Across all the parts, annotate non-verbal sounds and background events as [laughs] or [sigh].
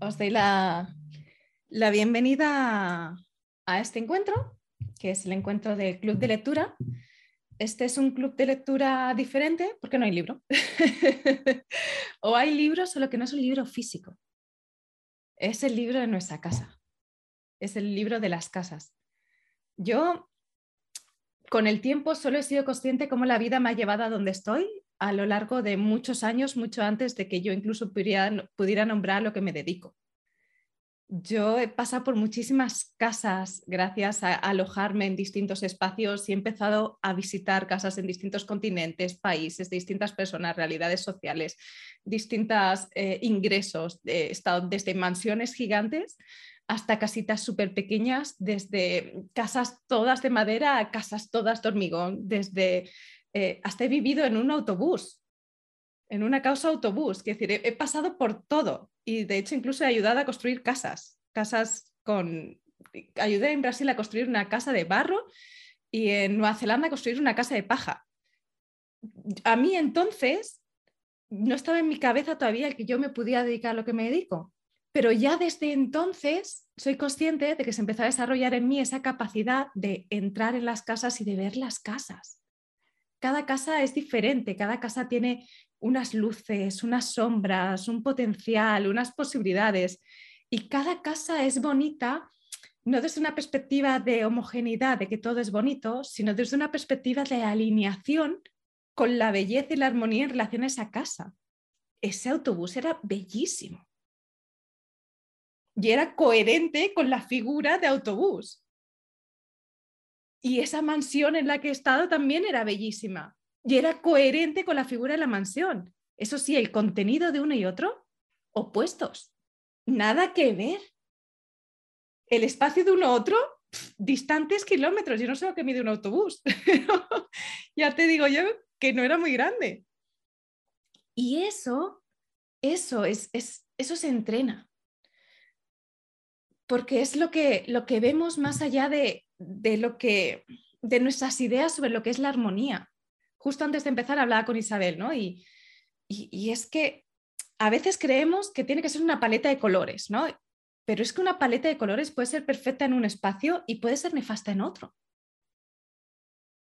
os doy la, bienvenida a, este encuentro, que es el encuentro del Club de Lectura. Este es un club de lectura diferente porque no hay libro. [laughs] o hay libros, solo que no es un libro físico. Es el libro de nuestra casa. Es el libro de las casas. Yo, con el tiempo, solo he sido consciente cómo la vida me ha llevado a donde estoy a lo largo de muchos años, mucho antes de que yo incluso pudiera, nombrar lo que me dedico. Yo he pasado por muchísimas casas gracias a alojarme en distintos espacios y he empezado a visitar casas en distintos continentes, países, distintas personas, realidades sociales, distintos eh, ingresos. He estado desde mansiones gigantes hasta casitas súper pequeñas, desde casas todas de madera a casas todas de hormigón, desde eh, hasta he vivido en un autobús, en una causa autobús, es decir, he, pasado por todo y de hecho incluso he ayudado a construir casas, casas con, ayudé en Brasil a construir una casa de barro y en Nueva Zelanda a construir una casa de paja. A mí entonces no estaba en mi cabeza todavía el que yo me pudiera dedicar a lo que me dedico, pero ya desde entonces soy consciente de que se empezó a desarrollar en mí esa capacidad de entrar en las casas y de ver las casas cada casa es diferente, cada casa tiene unas luces, unas sombras, un potencial, unas posibilidades. Y cada casa es bonita no desde una perspectiva de homogeneidad, de que todo es bonito, sino desde una perspectiva de alineación con la belleza y la armonía en relación a esa casa. Ese autobús era bellísimo. Y era coherente con la figura de autobús. Y esa mansión en la que he estado también era bellísima y era coherente con la figura de la mansión. Eso sí, el contenido de uno y otro, opuestos. Nada que ver. El espacio de uno a otro, distantes kilómetros. Yo no sé lo que mide un autobús. [laughs] ya te digo yo que no era muy grande. Y eso, eso es, es, eso se entrena. Porque es lo que, lo que vemos más allá de, de lo que, de nuestras ideas sobre lo que es la armonía. Justo antes de empezar hablaba con Isabel, ¿no? Y, y, es que a veces creemos que tiene que ser una paleta de colores, ¿no? Pero es que una paleta de colores puede ser perfecta en un espacio y puede ser nefasta en otro.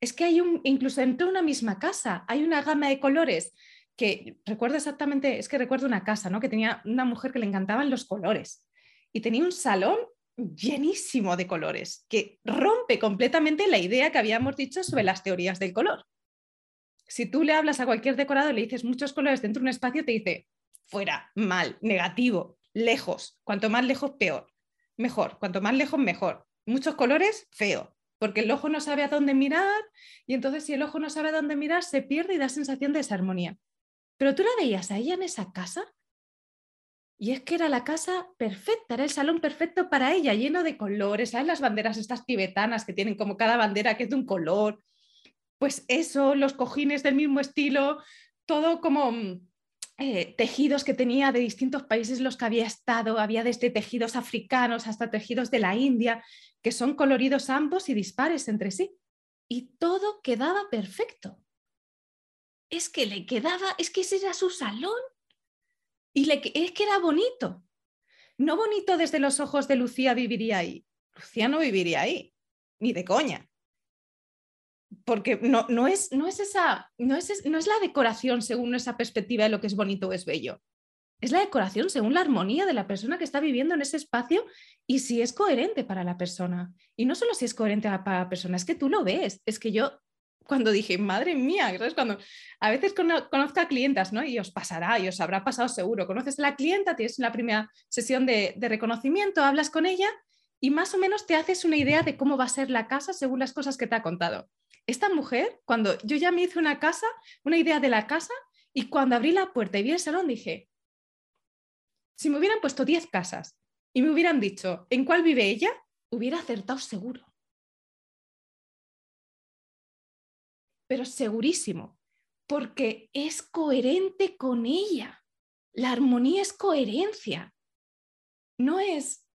Es que hay un, incluso dentro de una misma casa, hay una gama de colores que recuerdo exactamente, es que recuerdo una casa, ¿no? Que tenía una mujer que le encantaban los colores y tenía un salón llenísimo de colores, que rompe completamente la idea que habíamos dicho sobre las teorías del color. Si tú le hablas a cualquier decorado y le dices muchos colores dentro de un espacio, te dice fuera, mal, negativo, lejos, cuanto más lejos, peor, mejor, cuanto más lejos, mejor. Muchos colores, feo, porque el ojo no sabe a dónde mirar y entonces si el ojo no sabe a dónde mirar, se pierde y da sensación de desarmonía. Pero tú la veías a ella en esa casa y es que era la casa perfecta, era el salón perfecto para ella, lleno de colores. ¿Sabes las banderas estas tibetanas que tienen como cada bandera que es de un color? Pues eso, los cojines del mismo estilo, todo como mm, eh, tejidos que tenía de distintos países los que había estado. Había desde tejidos africanos hasta tejidos de la India, que son coloridos ambos y dispares entre sí. Y todo quedaba perfecto. Es que le quedaba, es que ese era su salón y es que era bonito. No bonito desde los ojos de Lucía viviría ahí. Lucía no viviría ahí, ni de coña. Porque no, no, es, no, es esa, no, es, no es la decoración según esa perspectiva de lo que es bonito o es bello. Es la decoración según la armonía de la persona que está viviendo en ese espacio y si es coherente para la persona. Y no solo si es coherente para la persona, es que tú lo ves. Es que yo cuando dije, madre mía, Cuando a veces conozco a clientas, ¿no? Y os pasará, y os habrá pasado seguro. Conoces a la clienta, tienes una primera sesión de, de reconocimiento, hablas con ella y más o menos te haces una idea de cómo va a ser la casa según las cosas que te ha contado. Esta mujer, cuando yo ya me hice una casa, una idea de la casa, y cuando abrí la puerta y vi el salón, dije, si me hubieran puesto 10 casas y me hubieran dicho en cuál vive ella, hubiera acertado seguro. Pero segurísimo, porque es coherente con ella. La armonía es coherencia. No es...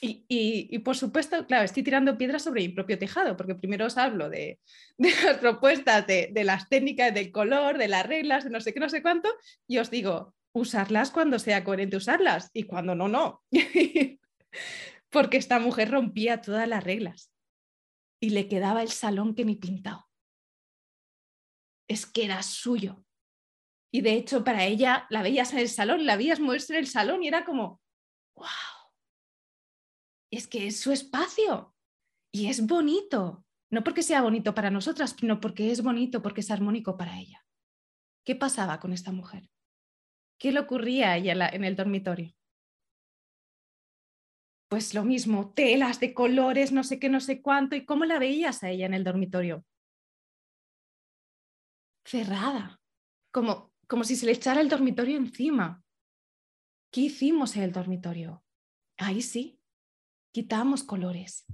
Y, por supuesto, claro, estoy tirando piedras sobre mi propio tejado, porque primero os hablo [laughs] de, las propuestas, de, de las técnicas del color, de las reglas, de no sé qué, no sé cuánto, y os digo, usarlas cuando sea coherente usarlas y cuando no, no. [laughs] Porque esta mujer rompía todas las reglas y le quedaba el salón que ni pintado. Es que era suyo. Y de hecho, para ella la veías en el salón, la veías moverse en el salón y era como, wow. Es que es su espacio y es bonito. No porque sea bonito para nosotras, sino porque es bonito, porque es armónico para ella. ¿Qué pasaba con esta mujer? ¿Qué le ocurría a ella en el dormitorio? Pues lo mismo, telas de colores, no sé qué, no sé cuánto. ¿Y cómo la veías a ella en el dormitorio? Cerrada, como, como si se le echara el dormitorio encima. ¿Qué hicimos en el dormitorio? Ahí sí, quitamos colores.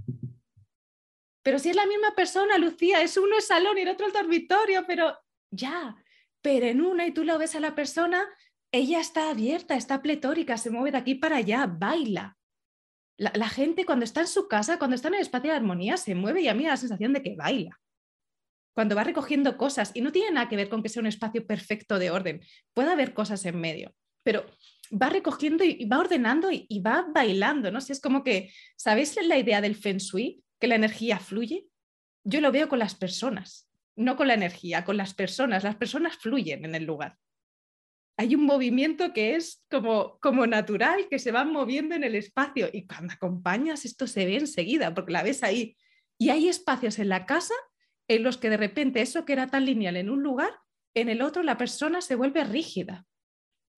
Pero si es la misma persona, Lucía, es uno el salón y el otro el dormitorio, pero ya, pero en una y tú lo ves a la persona, ella está abierta, está pletórica, se mueve de aquí para allá, baila. La, gente cuando está en su casa, cuando está en el espacio de armonía, se mueve y a mí da la sensación de que baila. Cuando va recogiendo cosas, y no tiene nada que ver con que sea un espacio perfecto de orden, puede haber cosas en medio, pero va recogiendo y, va ordenando y, va bailando, ¿no? Es como que, ¿sabéis la idea del feng shui? Que la energía fluye. Yo lo veo con las personas no con la energía, con las personas. Las personas fluyen en el lugar. Hay un movimiento que es como, como natural, que se va moviendo en el espacio y cuando acompañas esto se ve enseguida porque la ves ahí. Y hay espacios en la casa en los que de repente eso que era tan lineal en un lugar, en el otro la persona se vuelve rígida,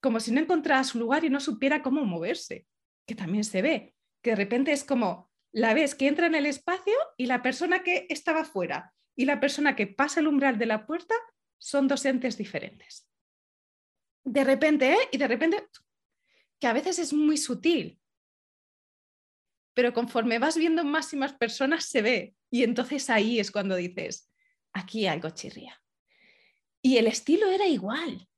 como si no encontrara su lugar y no supiera cómo moverse, que también se ve, que de repente es como la ves que entra en el espacio y la persona que estaba fuera y la persona que pasa el umbral de la puerta son dos entes diferentes. De repente, ¿eh? y de repente, que a veces es muy sutil, pero conforme vas viendo más y más personas se ve. Y entonces ahí es cuando dices, aquí algo chirría. Y el estilo era igual.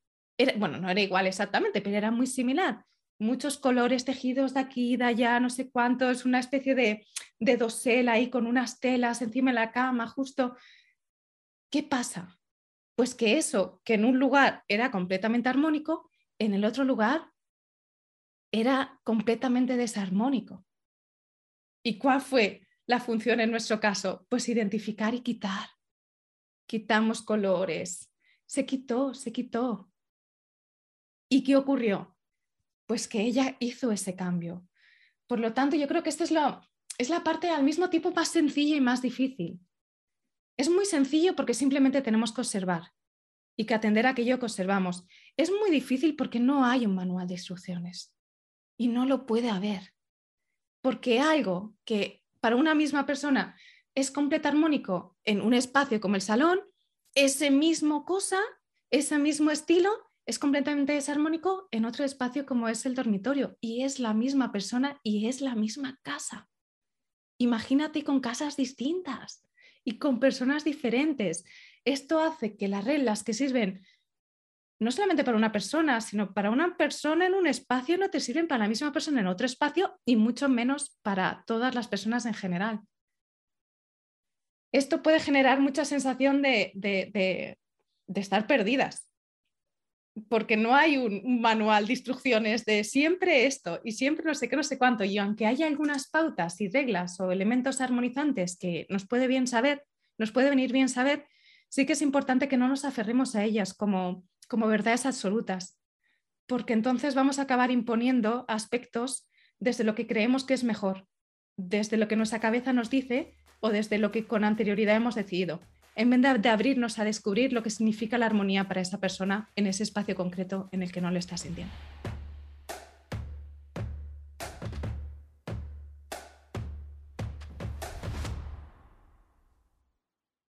bueno, no era igual exactamente, pero era muy similar muchos colores tejidos de aquí, de allá, no sé cuánto, es una especie de, de dosel ahí con unas telas encima de la cama, justo. ¿Qué pasa? Pues que eso, que en un lugar era completamente armónico, en el otro lugar era completamente desarmónico. ¿Y cuál fue la función en nuestro caso? Pues identificar y quitar. Quitamos colores. Se quitó, se quitó. ¿Y qué ocurrió? pues que ella hizo ese cambio. Por lo tanto, yo creo que esta es la, es la parte al mismo tiempo más sencilla y más difícil. Es muy sencillo porque simplemente tenemos que observar y que atender a aquello que observamos. Es muy difícil porque no hay un manual de instrucciones y no lo puede haber. Porque algo que para una misma persona es completo armónico en un espacio como el salón, ese mismo cosa, ese mismo estilo, es completamente desarmónico en otro espacio como es el dormitorio y es la misma persona y es la misma casa. Imagínate con casas distintas y con personas diferentes. Esto hace que las reglas que sirven no solamente para una persona, sino para una persona en un espacio no te sirven para la misma persona en otro espacio y mucho menos para todas las personas en general. Esto puede generar mucha sensación de, de estar perdidas, porque no hay un, manual de instrucciones de siempre esto y siempre no sé qué, no sé cuánto. Y aunque haya algunas pautas y reglas o elementos armonizantes que nos puede bien saber, nos puede venir bien saber, sí que es importante que no nos aferremos a ellas como, como verdades absolutas, porque entonces vamos a acabar imponiendo aspectos desde lo que creemos que es mejor, desde lo que nuestra cabeza nos dice o desde lo que con anterioridad hemos decidido en vez de, abrirnos a descubrir lo que significa la armonía para esa persona en ese espacio concreto en el que no lo está sintiendo.